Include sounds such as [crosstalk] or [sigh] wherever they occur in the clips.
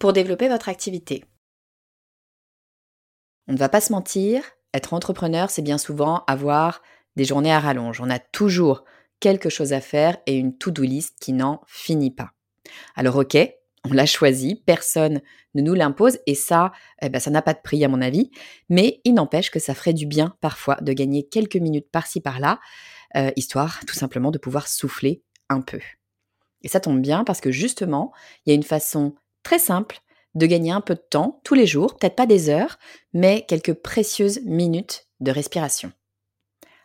pour développer votre activité. On ne va pas se mentir, être entrepreneur, c'est bien souvent avoir des journées à rallonge. On a toujours quelque chose à faire et une to-do list qui n'en finit pas. Alors ok, on l'a choisi, personne ne nous l'impose et ça, eh ben, ça n'a pas de prix à mon avis, mais il n'empêche que ça ferait du bien parfois de gagner quelques minutes par-ci par-là, euh, histoire tout simplement de pouvoir souffler un peu. Et ça tombe bien parce que justement, il y a une façon très simple de gagner un peu de temps tous les jours, peut-être pas des heures, mais quelques précieuses minutes de respiration.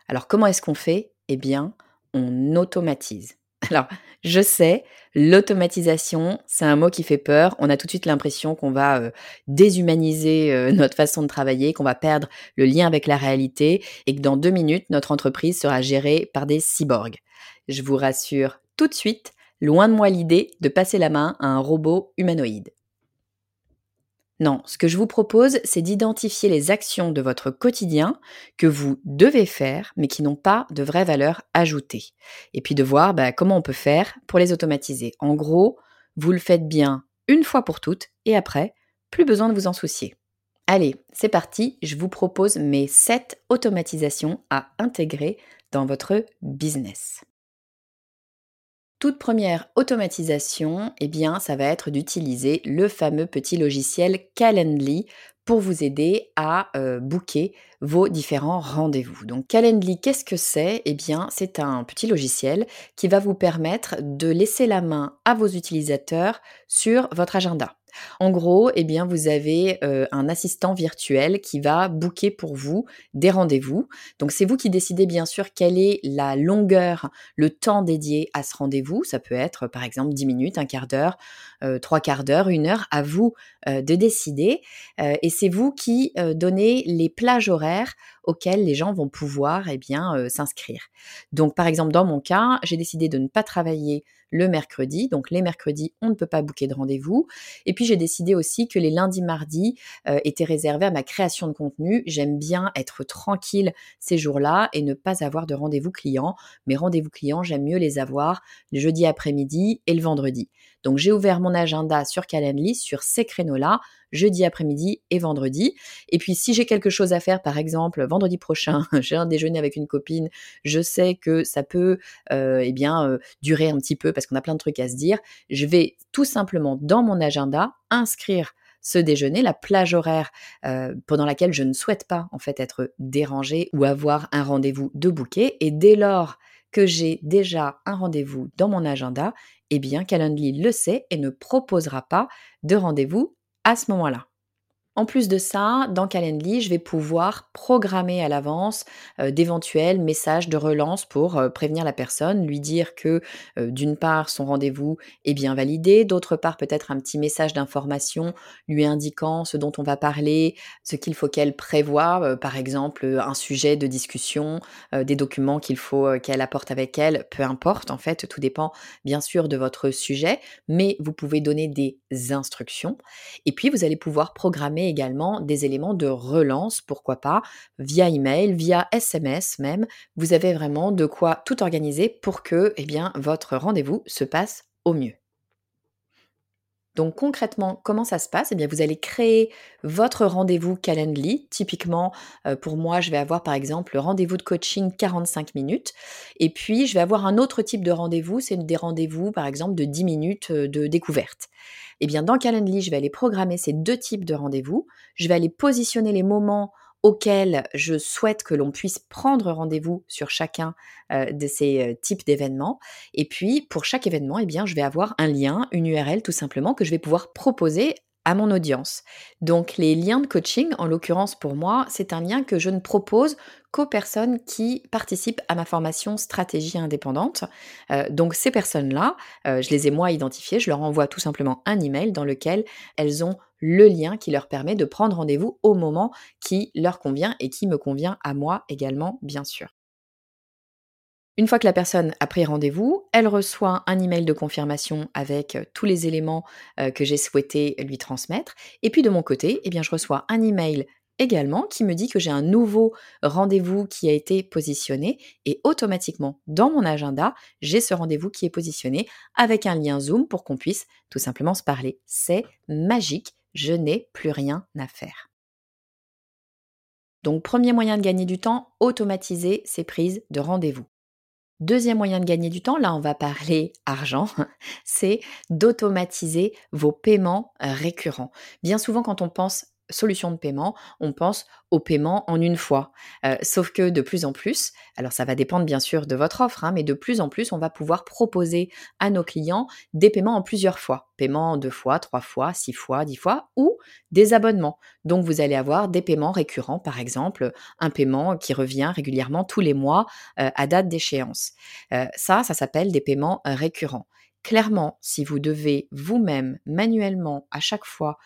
Alors comment est-ce qu'on fait? Eh bien, on automatise. [laughs] Alors, je sais, l'automatisation, c'est un mot qui fait peur. On a tout de suite l'impression qu'on va euh, déshumaniser euh, [laughs] notre façon de travailler, qu'on va perdre le lien avec la réalité et que dans deux minutes, notre entreprise sera gérée par des cyborgs. Je vous rassure tout de suite, Loin de moi l'idée de passer la main à un robot humanoïde. Non, ce que je vous propose, c'est d'identifier les actions de votre quotidien que vous devez faire, mais qui n'ont pas de vraie valeur ajoutée. Et puis de voir bah, comment on peut faire pour les automatiser. En gros, vous le faites bien une fois pour toutes, et après, plus besoin de vous en soucier. Allez, c'est parti, je vous propose mes 7 automatisations à intégrer dans votre business. Toute première automatisation, eh bien, ça va être d'utiliser le fameux petit logiciel Calendly pour vous aider à euh, booker vos différents rendez-vous. Donc Calendly, qu'est-ce que c'est? Eh bien, c'est un petit logiciel qui va vous permettre de laisser la main à vos utilisateurs sur votre agenda. En gros, eh bien, vous avez euh, un assistant virtuel qui va booker pour vous des rendez-vous. Donc, c'est vous qui décidez bien sûr quelle est la longueur, le temps dédié à ce rendez-vous. Ça peut être, par exemple, 10 minutes, un quart d'heure, euh, trois quarts d'heure, une heure. À vous euh, de décider. et c'est vous qui donnez les plages horaires auxquelles les gens vont pouvoir eh s'inscrire. Donc, par exemple, dans mon cas, j'ai décidé de ne pas travailler le mercredi. Donc les mercredis, on ne peut pas booker de rendez-vous. Et puis j'ai décidé aussi que les lundis, mardis euh, étaient réservés à ma création de contenu. J'aime bien être tranquille ces jours-là et ne pas avoir de rendez-vous clients. Mes rendez-vous clients, j'aime mieux les avoir le jeudi après-midi et le vendredi. Donc j'ai ouvert mon agenda sur Calendly sur ces créneaux-là jeudi après-midi et vendredi. Et puis si j'ai quelque chose à faire, par exemple vendredi prochain, [laughs] j'ai un déjeuner avec une copine, je sais que ça peut euh, eh bien euh, durer un petit peu parce qu'on a plein de trucs à se dire. Je vais tout simplement dans mon agenda inscrire ce déjeuner, la plage horaire euh, pendant laquelle je ne souhaite pas en fait être dérangée ou avoir un rendez-vous de bouquet. Et dès lors que j'ai déjà un rendez-vous dans mon agenda, eh bien Calendly le sait et ne proposera pas de rendez-vous à ce moment-là. En plus de ça, dans Calendly, je vais pouvoir programmer à l'avance euh, d'éventuels messages de relance pour euh, prévenir la personne, lui dire que euh, d'une part son rendez-vous est bien validé, d'autre part peut-être un petit message d'information lui indiquant ce dont on va parler, ce qu'il faut qu'elle prévoie, par exemple un sujet de discussion, des documents qu'il faut qu'elle apporte avec elle, peu importe en fait, tout dépend bien sûr de votre sujet, mais vous pouvez donner des instructions. Et puis vous allez pouvoir programmer également des éléments de relance, pourquoi pas, via email, via SMS même. Vous avez vraiment de quoi tout organiser pour que eh votre rendez-vous se passe au mieux. Donc concrètement, comment ça se passe? Eh bien, vous allez créer votre rendez-vous Calendly. Typiquement, euh, pour moi, je vais avoir par exemple le rendez-vous de coaching 45 minutes. Et puis, je vais avoir un autre type de rendez-vous, c'est des rendez-vous par exemple de 10 minutes euh, de découverte. Eh bien, dans Calendly, je vais aller programmer ces deux types de rendez-vous. Je vais aller positionner les moments auquel je souhaite que l'on puisse prendre rendez-vous sur chacun euh, de ces euh, types d'événements. Et puis, pour chaque événement, eh bien, je vais avoir un lien, une URL tout simplement, que je vais pouvoir proposer à mon audience. Donc les liens de coaching, en l'occurrence pour moi, c'est un lien que je ne propose qu'aux personnes qui participent à ma formation stratégie indépendante. Euh, donc ces personnes-là, je les ai moi identifiées, je leur envoie tout simplement un email dans lequel elles ont le lien qui leur permet de prendre rendez-vous au moment qui leur convient et qui me convient à moi également, bien sûr. Une fois que la personne a pris rendez-vous, elle reçoit un email de confirmation avec euh, tous les éléments euh, que j'ai souhaité lui transmettre. Et puis de mon côté, eh bien, je reçois un email également qui me dit que j'ai un nouveau rendez-vous qui a été positionné et automatiquement dans mon agenda, j'ai ce rendez-vous qui est positionné avec un lien Zoom pour qu'on puisse tout simplement se parler. C'est magique je n'ai plus rien à faire. Donc premier moyen de gagner du temps, automatiser ces prises de rendez-vous. Deuxième moyen de gagner du temps, là on va parler [laughs] argent, c'est d'automatiser vos paiements récurrents. Bien souvent quand on pense solution de paiement, on pense au paiement en une fois. Euh, sauf que de plus en plus, alors ça va dépendre bien sûr de votre offre, hein, mais de plus en plus, on va pouvoir proposer à nos clients des paiements en plusieurs fois. Paiement deux fois, trois fois, six fois, dix fois, ou des abonnements. Donc vous allez avoir des paiements récurrents, par exemple, un paiement qui revient régulièrement tous les mois euh, à date d'échéance. Euh, ça, ça s'appelle des paiements récurrents. Clairement, si vous devez vous-même manuellement à chaque fois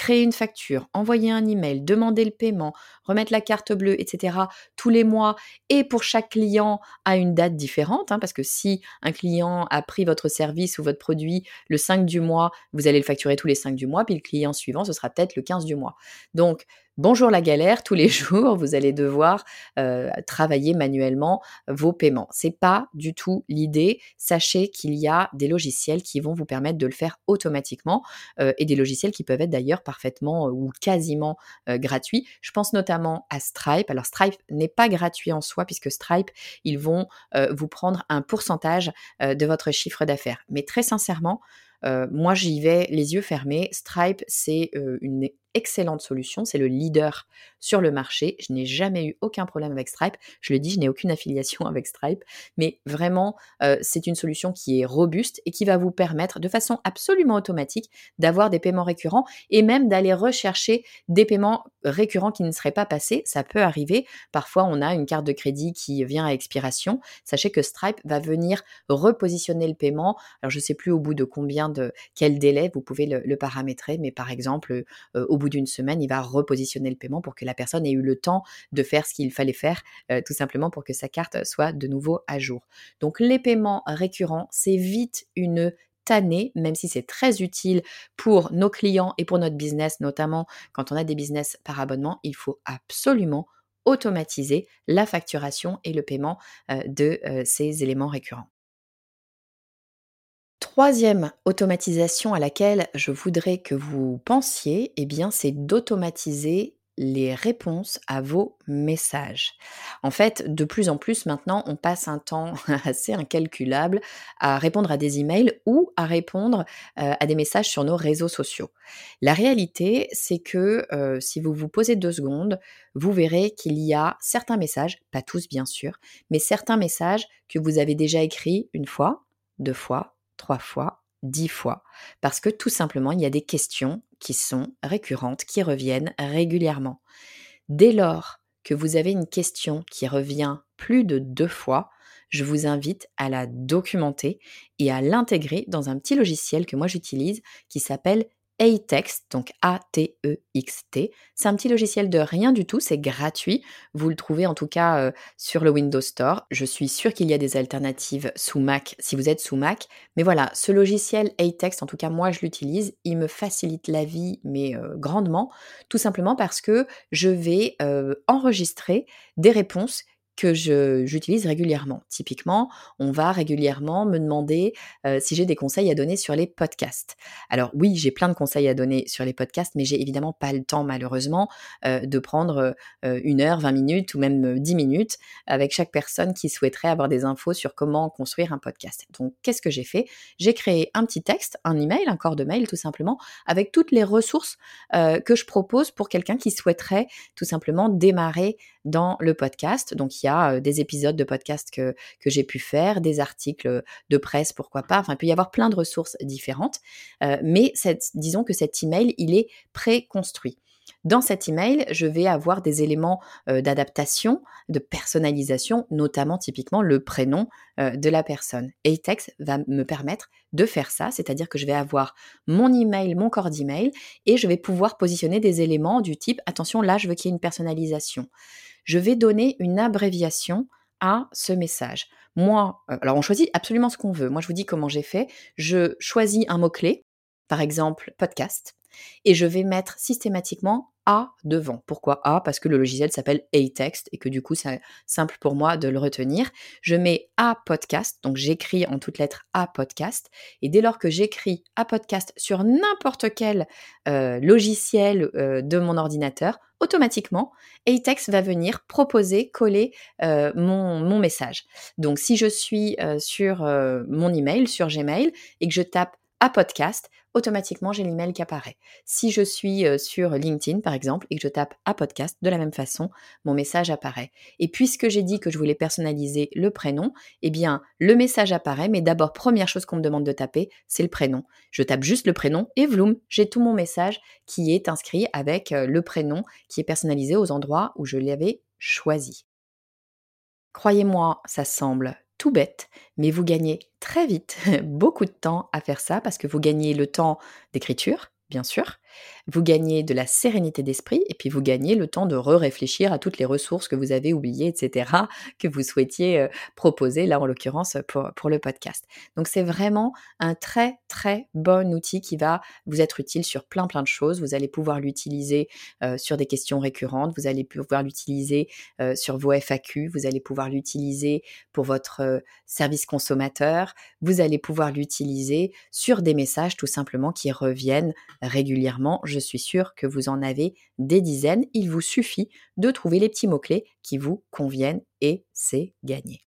créer une facture, envoyer un email, demander le paiement, remettre la carte bleue, etc., tous les mois, et pour chaque client à une date différente, hein, parce que si un client a pris votre service ou votre produit le 5 du mois, vous allez le facturer tous les 5 du mois, puis le client suivant, ce sera peut-être le 15 du mois. Donc, Bonjour la galère, tous les [laughs] jours, vous allez devoir euh, travailler manuellement vos paiements. C'est pas du tout l'idée. Sachez qu'il y a des logiciels qui vont vous permettre de le faire automatiquement euh, et des logiciels qui peuvent être d'ailleurs parfaitement euh, ou quasiment gratuits. Je pense notamment à Stripe. Alors Stripe n'est pas gratuit en soi puisque Stripe, ils vont vous prendre un pourcentage de votre chiffre d'affaires. Mais très sincèrement, moi, j'y vais les yeux fermés. Stripe, c'est une excellente solution, c'est le leader sur le marché. Je n'ai jamais eu aucun problème avec Stripe. Je le dis, je n'ai aucune [laughs] affiliation avec Stripe, mais vraiment, euh, c'est une solution qui est robuste et qui va vous permettre de façon absolument automatique d'avoir des paiements récurrents et même d'aller rechercher des paiements récurrents qui ne seraient pas passés. Ça peut arriver. Parfois, on a une carte de crédit qui vient à expiration. Sachez que Stripe va venir repositionner le paiement. Alors, je ne sais plus au bout de combien de quel délai vous pouvez le, paramétrer, mais par exemple, euh, au bout d'une semaine, il va repositionner le paiement pour que la personne ait eu le temps de faire ce qu'il fallait faire, euh, tout simplement pour que sa carte soit de nouveau à jour. Donc les paiements récurrents, c'est vite une tannée, même si c'est très utile pour nos clients et pour notre business, notamment quand on a des business par abonnement, il faut absolument automatiser la facturation et le paiement euh, de euh, ces éléments récurrents. Troisième automatisation à laquelle je voudrais que vous pensiez, eh bien, c'est d'automatiser les réponses à vos messages. En fait, de plus en plus maintenant, on passe un temps [laughs] assez incalculable à répondre à des emails ou à répondre euh, à des messages sur nos réseaux sociaux. La réalité, c'est que euh, si vous vous posez deux secondes, vous verrez qu'il y a certains messages, pas tous bien sûr, mais certains messages que vous avez déjà écrits une fois, deux fois, trois fois, dix fois, parce que tout simplement, il y a des questions qui sont récurrentes, qui reviennent régulièrement. Dès lors que vous avez une question qui revient plus de deux fois, je vous invite à la documenter et à l'intégrer dans un petit logiciel que moi j'utilise qui s'appelle A-Text, donc A-T-E-X-T. C'est un petit logiciel de rien du tout, c'est gratuit. Vous le trouvez en tout cas euh, sur le Windows Store. Je suis sûre qu'il y a des alternatives sous Mac si vous êtes sous Mac. Mais voilà, ce logiciel A-Text, en tout cas moi je l'utilise, il me facilite la vie, mais euh, grandement, tout simplement parce que je vais euh, enregistrer des réponses que j'utilise régulièrement. Typiquement, on va régulièrement me demander si j'ai des conseils à donner sur les podcasts. Alors oui, j'ai plein de conseils à donner sur les podcasts, mais j'ai évidemment pas le temps malheureusement de prendre une heure, 20 minutes ou même 10 minutes avec chaque personne qui souhaiterait avoir des infos sur comment construire un podcast. Donc qu'est-ce que j'ai fait? J'ai créé un petit texte, un email, un corps de mail tout simplement, avec toutes les ressources que je propose pour quelqu'un qui souhaiterait tout simplement démarrer dans le podcast. Donc il y a des épisodes de podcast que, que j'ai pu faire, des articles de presse, pourquoi pas. Enfin, il peut y avoir plein de ressources différentes. mais disons que cet email, il est préconstruit. Dans cet email, je vais avoir des éléments d'adaptation, de personnalisation, notamment typiquement le prénom de la personne. Atex va me permettre de faire ça, c'est-à-dire que je vais avoir mon email, mon corps d'email, et je vais pouvoir positionner des éléments du type attention, là, je veux qu'il y ait une personnalisation. Je vais donner une abréviation à ce message. Moi, alors on choisit absolument ce qu'on veut. Moi, je vous dis comment j'ai fait. Je choisis un mot-clé, par exemple podcast, et je vais mettre systématiquement A devant. Pourquoi A? Parce que le logiciel s'appelle A-Text et que du coup, c'est simple pour moi de le retenir. Je mets A podcast, donc j'écris en toutes lettres A podcast, et dès lors que j'écris A podcast sur n'importe quel euh, logiciel euh, de mon ordinateur, automatiquement, A-Text va venir proposer, coller euh, mon, mon, message. Donc, si je suis sur mon email, sur Gmail, et que je tape à podcast, automatiquement j'ai l'email qui apparaît. Si je suis sur LinkedIn par exemple et que je tape à podcast, de la même façon, mon message apparaît. Et puisque j'ai dit que je voulais personnaliser le prénom, eh bien le message apparaît, mais d'abord première chose qu'on me demande de taper, c'est le prénom. Je tape juste le prénom et vloom, j'ai tout mon message qui est inscrit avec le prénom qui est personnalisé aux endroits où je l'avais choisi. Croyez-moi, ça semble tout bête, mais vous gagnez très vite [laughs] beaucoup de temps à faire ça parce que vous gagnez le temps d'écriture, bien sûr, vous gagnez de la sérénité d'esprit et puis vous gagnez le temps de re-réfléchir à toutes les ressources que vous avez oubliées, etc., que vous souhaitiez proposer, là en l'occurrence pour, le podcast. Donc c'est vraiment un très très bon outil qui va vous être utile sur plein plein de choses. Vous allez pouvoir l'utiliser sur des questions récurrentes, vous allez pouvoir l'utiliser sur vos FAQ, vous allez pouvoir l'utiliser pour votre service consommateur, vous allez pouvoir l'utiliser sur des messages tout simplement qui reviennent régulièrement. Suis sûre que vous en avez des dizaines. Il vous suffit de trouver les petits mots-clés qui vous conviennent et c'est gagné.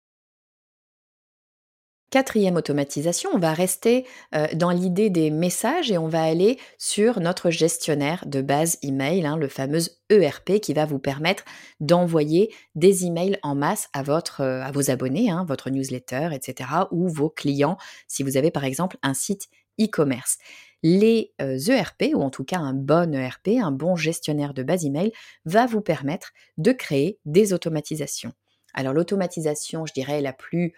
Quatrième automatisation, on va rester dans l'idée des messages et on va aller sur notre gestionnaire de base email, hein, le fameux ERP qui va vous permettre d'envoyer des emails en masse à, votre, à vos abonnés, hein, votre newsletter, etc., ou vos clients si vous avez par exemple un site e-commerce les ERP, ou en tout cas un bon ERP, un bon gestionnaire de base email, va vous permettre de créer des automatisations. Alors l'automatisation, je dirais, la plus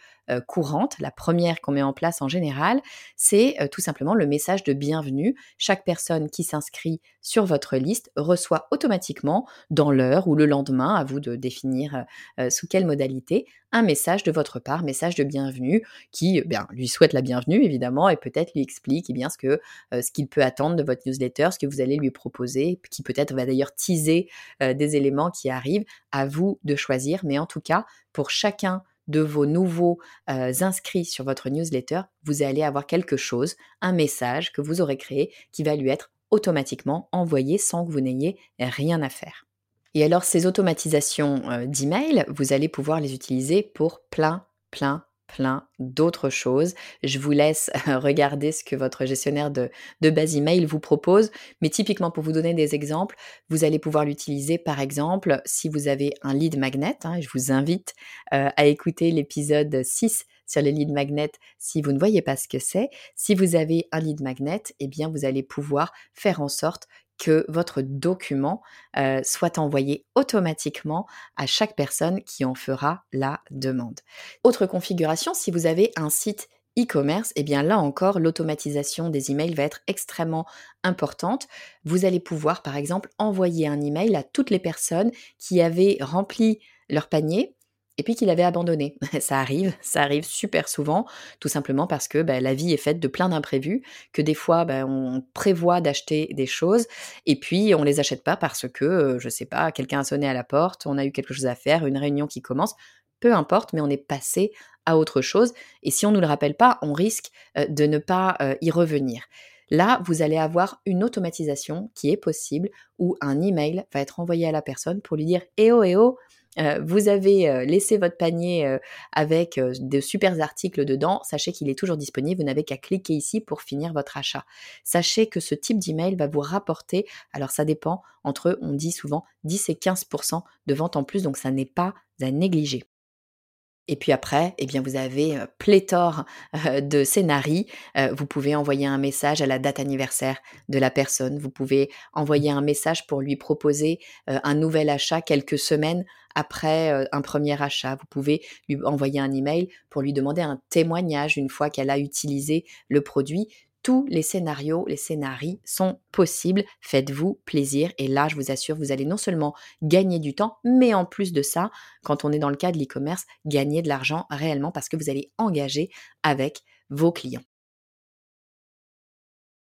courante, la première qu'on met en place en général, c'est tout simplement le message de bienvenue. Chaque personne qui s'inscrit sur votre liste reçoit automatiquement, dans l'heure ou le lendemain, à vous de définir sous quelle modalité, un message de votre part, message de bienvenue, qui eh lui souhaite la bienvenue évidemment et peut-être lui explique eh ce que ce qu'il peut attendre de votre newsletter, ce que vous allez lui proposer, qui peut-être va d'ailleurs teaser des éléments qui arrivent. À vous de choisir, mais en tout cas, pour chacun de vos nouveaux inscrits sur votre newsletter, vous allez avoir quelque chose, un message que vous aurez créé qui va lui être automatiquement envoyé sans que vous n'ayez rien à faire. Et alors ces automatisations d'email, vous allez pouvoir les utiliser pour plein, plein, plein d'autres choses. Je vous laisse [laughs] regarder ce que votre gestionnaire de, de base email vous propose. Mais typiquement, pour vous donner des exemples, vous allez pouvoir l'utiliser par exemple si vous avez un lead magnet. Hein, je vous invite euh, à écouter l'épisode 6 sur les lead magnets si vous ne voyez pas ce que c'est. Si vous avez un lead magnet, eh bien vous allez pouvoir faire en sorte que votre document euh, soit envoyé automatiquement à chaque personne qui en fera la demande. Autre configuration, si vous avez un site e-commerce, eh bien là encore, l'automatisation des emails va être extrêmement importante. Vous allez pouvoir, par exemple, envoyer un email à toutes les personnes qui avaient rempli leur panier et puis qu'il avait abandonné. [laughs] ça arrive, ça arrive super souvent, tout simplement parce que bah, la vie est faite de plein d'imprévus, que des fois bah, on prévoit d'acheter des choses et puis on les achète pas parce que, euh, je sais pas, quelqu'un a sonné à la porte, on a eu quelque chose à faire, une réunion qui commence, peu importe, mais on est passé à autre chose et si on ne nous le rappelle pas, on risque euh, de ne pas euh, y revenir. Là, vous allez avoir une automatisation qui est possible où un email va être envoyé à la personne pour lui dire Eh oh, eh oh, euh, vous avez euh, laissé votre panier euh, avec de super articles dedans, sachez qu'il est toujours disponible, vous n'avez qu'à cliquer ici pour finir votre achat. Sachez que ce type d'email va vous rapporter, alors ça dépend, entre, on dit souvent, 10 et 15% de vente en plus, donc ça n'est pas à négliger. Et puis après, eh bien, vous avez pléthore de scénarii. vous pouvez envoyer un message à la date anniversaire de la personne. Vous pouvez envoyer un message pour lui proposer un nouvel achat quelques semaines après un premier achat. Vous pouvez lui envoyer un email pour lui demander un témoignage une fois qu'elle a utilisé le produit tous les scénarios, les scénarii sont possibles. Faites-vous plaisir. Et là, je vous assure, vous allez non seulement gagner du temps, mais en plus de ça, quand on est dans le cas de l'e-commerce, gagner de l'argent réellement parce que vous allez engager avec vos clients.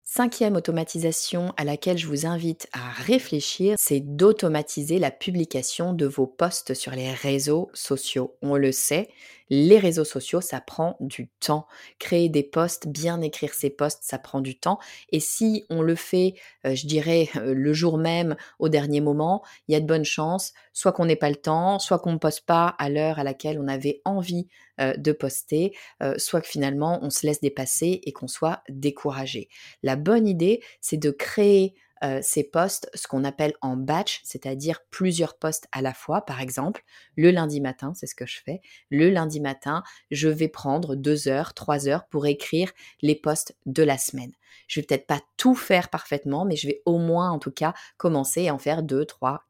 Cinquième automatisation à laquelle je vous invite à réfléchir, c'est d'automatiser la publication de vos posts sur les réseaux sociaux. On le sait, les réseaux sociaux, ça prend du temps. Créer des posts, bien écrire ses posts, ça prend du temps. Et si on le fait, euh, je dirais, euh, [laughs] le jour même, au dernier moment, il y a de bonnes chances, soit qu'on n'ait pas le temps, soit qu'on ne poste pas à l'heure à laquelle on avait envie euh, de poster, soit que finalement on se laisse dépasser et qu'on soit découragé. La bonne idée, c'est de créer ces postes, ce qu'on appelle en batch, c'est-à-dire plusieurs postes à la fois. Par exemple, le lundi matin, c'est ce que je fais. Le lundi matin, je vais prendre deux heures, trois heures pour écrire les postes de la semaine. Je vais peut-être pas tout faire parfaitement, mais je vais au moins, en tout cas, commencer à en faire deux, trois,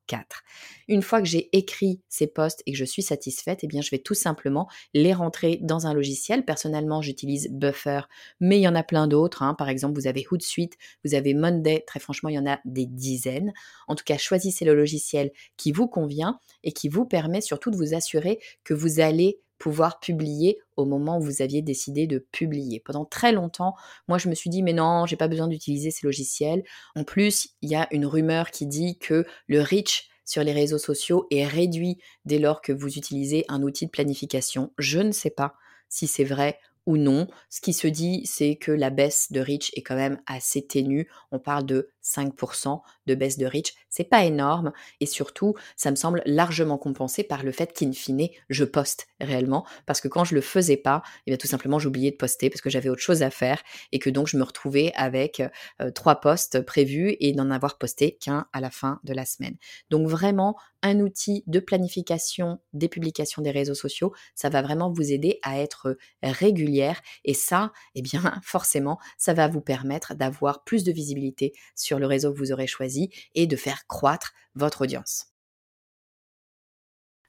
Une fois que j'ai écrit ces postes et que je suis satisfaite, eh bien, je vais tout simplement les rentrer dans un logiciel. Personnellement, j'utilise Buffer, mais il y en a plein d'autres. Hein. Par exemple, vous avez Hootsuite, vous avez Monday. Très franchement, il y en a des dizaines. En tout cas, choisissez le logiciel qui vous convient et qui vous permet surtout de vous assurer que vous allez pouvoir publier au moment où vous aviez décidé de publier. Pendant très longtemps, moi je me suis dit mais non, j'ai pas besoin d'utiliser ces logiciels. En plus, il y a une rumeur qui dit que le reach sur les réseaux sociaux est réduit dès lors que vous utilisez un outil de planification. Je ne sais pas si c'est vrai ou non. Ce qui se dit, c'est que la baisse de reach est quand même assez ténue. On parle de 5% de baisse de reach. C'est pas énorme et surtout, ça me semble largement compensé par le fait qu'in fine, je poste réellement parce que quand je le faisais pas, eh bien tout simplement j'oubliais de poster parce que j'avais autre chose à faire et que donc je me retrouvais avec euh, trois posts prévus et n'en avoir posté qu'un à la fin de la semaine. Donc vraiment un outil de planification des publications des réseaux sociaux, ça va vraiment vous aider à être régulière et ça, eh bien [laughs] forcément, ça va vous permettre d'avoir plus de visibilité sur le réseau que vous aurez choisi et de faire croître votre audience.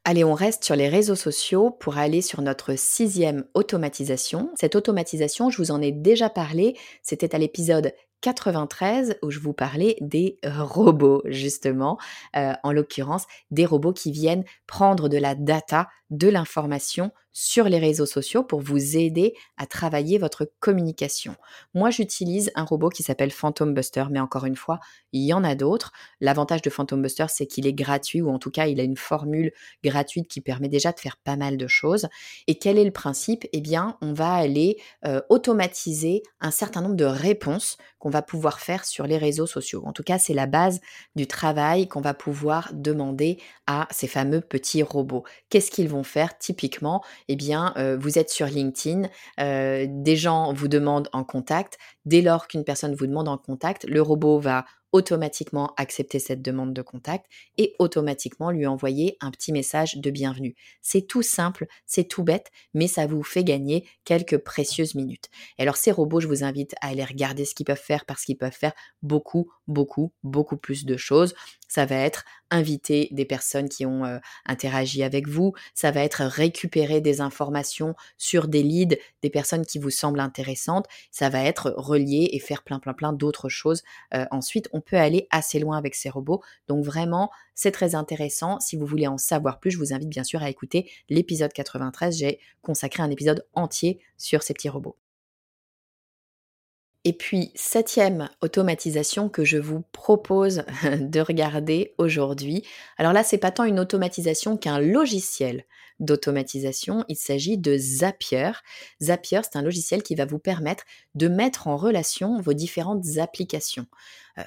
Allez, on reste sur les réseaux sociaux pour aller sur notre sixième automatisation. Cette automatisation, je vous en ai déjà parlé, c'était à l'épisode 93 où je vous parlais des robots, justement, euh, en l'occurrence des robots qui viennent prendre de la data, de l'information sur les réseaux sociaux pour vous aider à travailler votre communication. Moi, j'utilise un robot qui s'appelle Phantom Buster, mais encore une fois, il y en a d'autres. L'avantage de Phantom Buster, c'est qu'il est gratuit, ou en tout cas, il a une formule gratuite qui permet déjà de faire pas mal de choses. Et quel est le principe? Eh bien, on va aller euh, automatiser un certain nombre de réponses va pouvoir faire sur les réseaux sociaux. En tout cas, c'est la base du travail qu'on va pouvoir demander à ces fameux petits robots. Qu'est-ce qu'ils vont faire typiquement? Eh bien, euh, vous êtes sur LinkedIn, euh, des gens vous demandent en contact. Dès lors qu'une personne vous demande en contact, le robot va automatiquement accepter cette demande de contact et automatiquement lui envoyer un petit message de bienvenue. C'est tout simple, c'est tout bête, mais ça vous fait gagner quelques précieuses minutes. Alors ces robots, je vous invite à aller regarder ce qu'ils peuvent faire parce qu'ils peuvent faire beaucoup, beaucoup, beaucoup plus de choses. Ça va être inviter des personnes qui ont euh, interagi avec vous, ça va être récupérer des informations sur des leads, des personnes qui vous semblent intéressantes, ça va être relier et faire plein plein plein d'autres choses. Euh, ensuite, on peut aller assez loin avec ces robots. Donc vraiment, c'est très intéressant. Si vous voulez en savoir plus, je vous invite bien sûr à écouter l'épisode 93. J'ai consacré un épisode entier sur ces petits robots. Et puis, septième automatisation que je vous propose [laughs] de regarder aujourd'hui. Alors là, c'est pas tant une automatisation qu'un logiciel d'automatisation. Il s'agit de Zapier. Zapier, c'est un logiciel qui va vous permettre de mettre en relation vos différentes applications. Euh,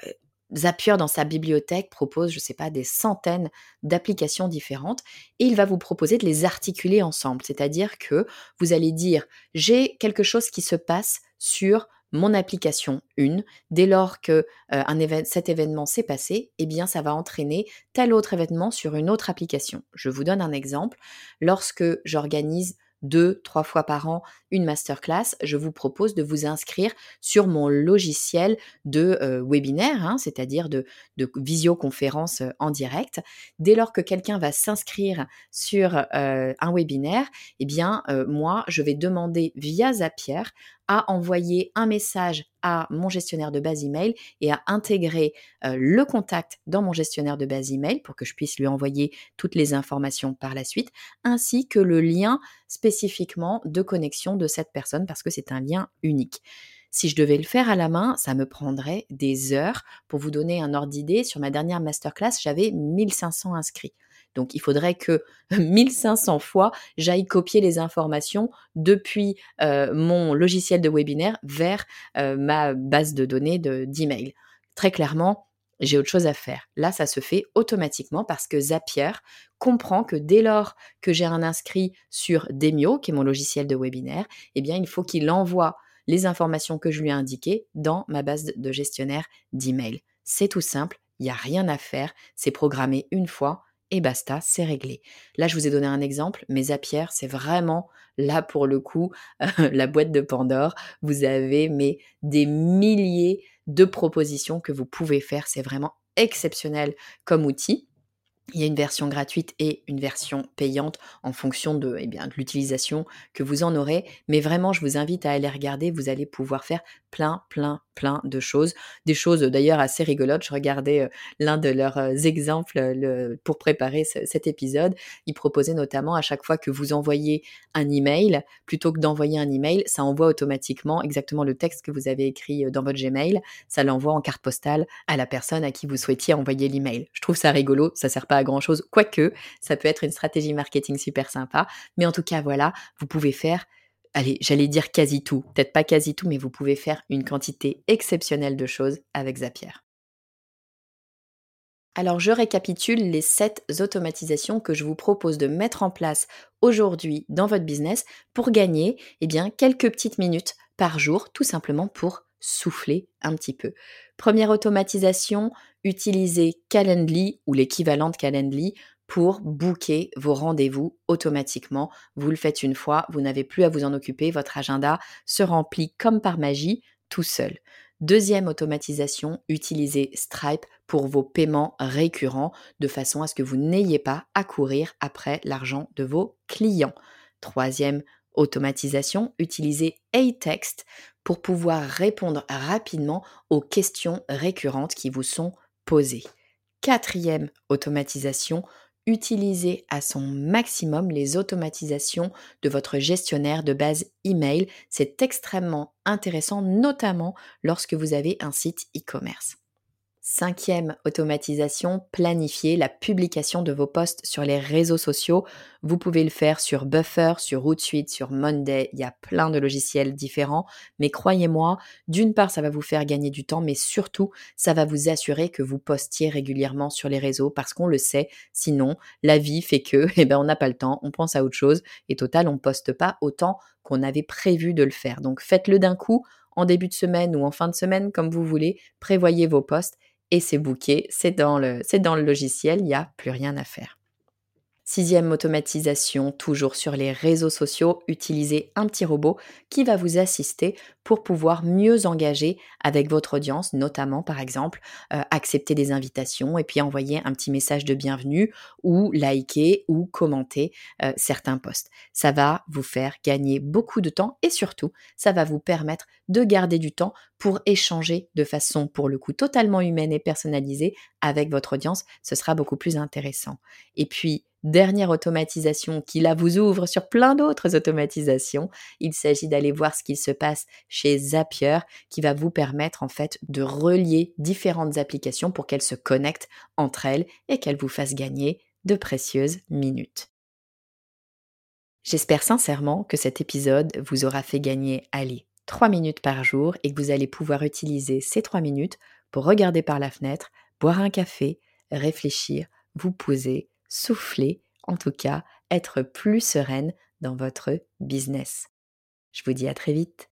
Zapier, dans sa bibliothèque, propose, je ne sais pas, des centaines d'applications différentes et il va vous proposer de les articuler ensemble. C'est-à-dire que vous allez dire, j'ai quelque chose qui se passe sur mon application une, dès lors que euh, cet événement s'est passé, eh bien ça va entraîner tel autre événement sur une autre application. Je vous donne un exemple. Lorsque j'organise deux, trois fois par an une masterclass, je vous propose de vous inscrire sur mon logiciel de euh, webinaire, hein, c'est-à-dire de, visioconférence euh, en direct. Dès lors que quelqu'un va s'inscrire sur un webinaire, eh bien, moi, je vais demander via Zapier à envoyer un message à mon gestionnaire de base email et à intégrer le contact dans mon gestionnaire de base email pour que je puisse lui envoyer toutes les informations par la suite, ainsi que le lien spécifiquement de connexion de cette personne parce que c'est un lien unique. Si je devais le faire à la main, ça me prendrait des heures. Pour vous donner un ordre d'idée, sur ma dernière masterclass, j'avais 1500 inscrits. Donc il faudrait que [laughs] 1500 fois, j'aille copier les informations depuis euh, mon logiciel de webinaire vers euh, ma base de données d'email. Très clairement, j'ai autre chose à faire. Là, ça se fait automatiquement parce que Zapier comprend que dès lors que j'ai un inscrit sur Demio, qui est mon logiciel de webinaire, eh bien, il faut qu'il envoie les informations que je lui ai indiquées dans ma base de gestionnaire d'email. C'est tout simple, il n'y a rien à faire, c'est programmé une fois et basta, c'est réglé. Là, je vous ai donné un exemple, mais Zapier, c'est vraiment là pour le coup [laughs] la boîte de Pandore. Vous avez mais des milliers de propositions que vous pouvez faire. C'est vraiment exceptionnel comme outil. Il y a une version gratuite et une version payante en fonction de, eh de l'utilisation que vous en aurez. Mais vraiment, je vous invite à aller regarder. Vous allez pouvoir faire plein, plein, plein de choses. Des choses d'ailleurs assez rigolotes. Je regardais l'un de leurs exemples le, pour préparer cet épisode. Ils proposaient notamment à chaque fois que vous envoyez un email, plutôt que d'envoyer un email, ça envoie automatiquement exactement le texte que vous avez écrit dans votre Gmail. Ça l'envoie en carte postale à la personne à qui vous souhaitiez envoyer l'email. Je trouve ça rigolo. Ça sert pas à grand chose, quoique ça peut être une stratégie marketing super sympa. Mais en tout cas, voilà, vous pouvez faire allez, j'allais dire quasi tout, peut-être pas quasi tout, mais vous pouvez faire une quantité exceptionnelle de choses avec Zapier. Alors je récapitule les 7 automatisations que je vous propose de mettre en place aujourd'hui dans votre business pour gagner eh bien, quelques petites minutes par jour, tout simplement pour souffler un petit peu. Première automatisation, utilisez Calendly ou l'équivalent de Calendly pour booker vos rendez-vous automatiquement. Vous le faites une fois, vous n'avez plus à vous en occuper, votre agenda se remplit comme par magie tout seul. Deuxième automatisation, utilisez Stripe pour vos paiements récurrents de façon à ce que vous n'ayez pas à courir après l'argent de vos clients. Troisième automatisation, utilisez A-Text pour pouvoir répondre rapidement aux questions récurrentes qui vous sont posées. Quatrième automatisation, utilisez à son maximum les automatisations de votre gestionnaire de base email. C'est extrêmement intéressant, notamment lorsque vous avez un site e-commerce. Cinquième automatisation, planifier la publication de vos posts sur les réseaux sociaux. Vous pouvez le faire sur Buffer, sur Hootsuite, sur Monday. Il y a plein de logiciels différents. Mais croyez-moi, d'une part, ça va vous faire gagner du temps, mais surtout, ça va vous assurer que vous postiez régulièrement sur les réseaux parce qu'on le sait. Sinon, la vie fait que, [laughs] eh ben, on n'a pas le temps, on pense à autre chose. Et total, on poste pas autant qu'on avait prévu de le faire. Donc, faites-le d'un coup en début de semaine ou en fin de semaine, comme vous voulez. Prévoyez vos posts et c'est booké, c'est dans, le, c'est dans le logiciel, il n'y a plus rien à faire. Sixième automatisation, toujours sur les réseaux sociaux, utilisez un petit robot qui va vous assister pour pouvoir mieux engager avec votre audience, notamment par exemple euh, accepter des invitations et puis envoyer un petit message de bienvenue ou liker ou commenter euh, certains posts. Ça va vous faire gagner beaucoup de temps et surtout, ça va vous permettre de garder du temps pour échanger de façon pour le coup totalement humaine et personnalisée avec votre audience. Ce sera beaucoup plus intéressant. Et puis, dernière automatisation qui là vous ouvre sur plein d'autres automatisations. Il s'agit d'aller voir ce qu'il se passe chez Zapier qui va vous permettre en fait de relier différentes applications pour qu'elles se connectent entre elles et qu'elles vous fassent gagner de précieuses minutes. J'espère sincèrement que cet épisode vous aura fait gagner, allez, 3 minutes par jour et que vous allez pouvoir utiliser ces 3 minutes pour regarder par la fenêtre, boire un café, réfléchir, vous poser, souffler, en tout cas être plus sereine dans votre business. Je vous dis à très vite.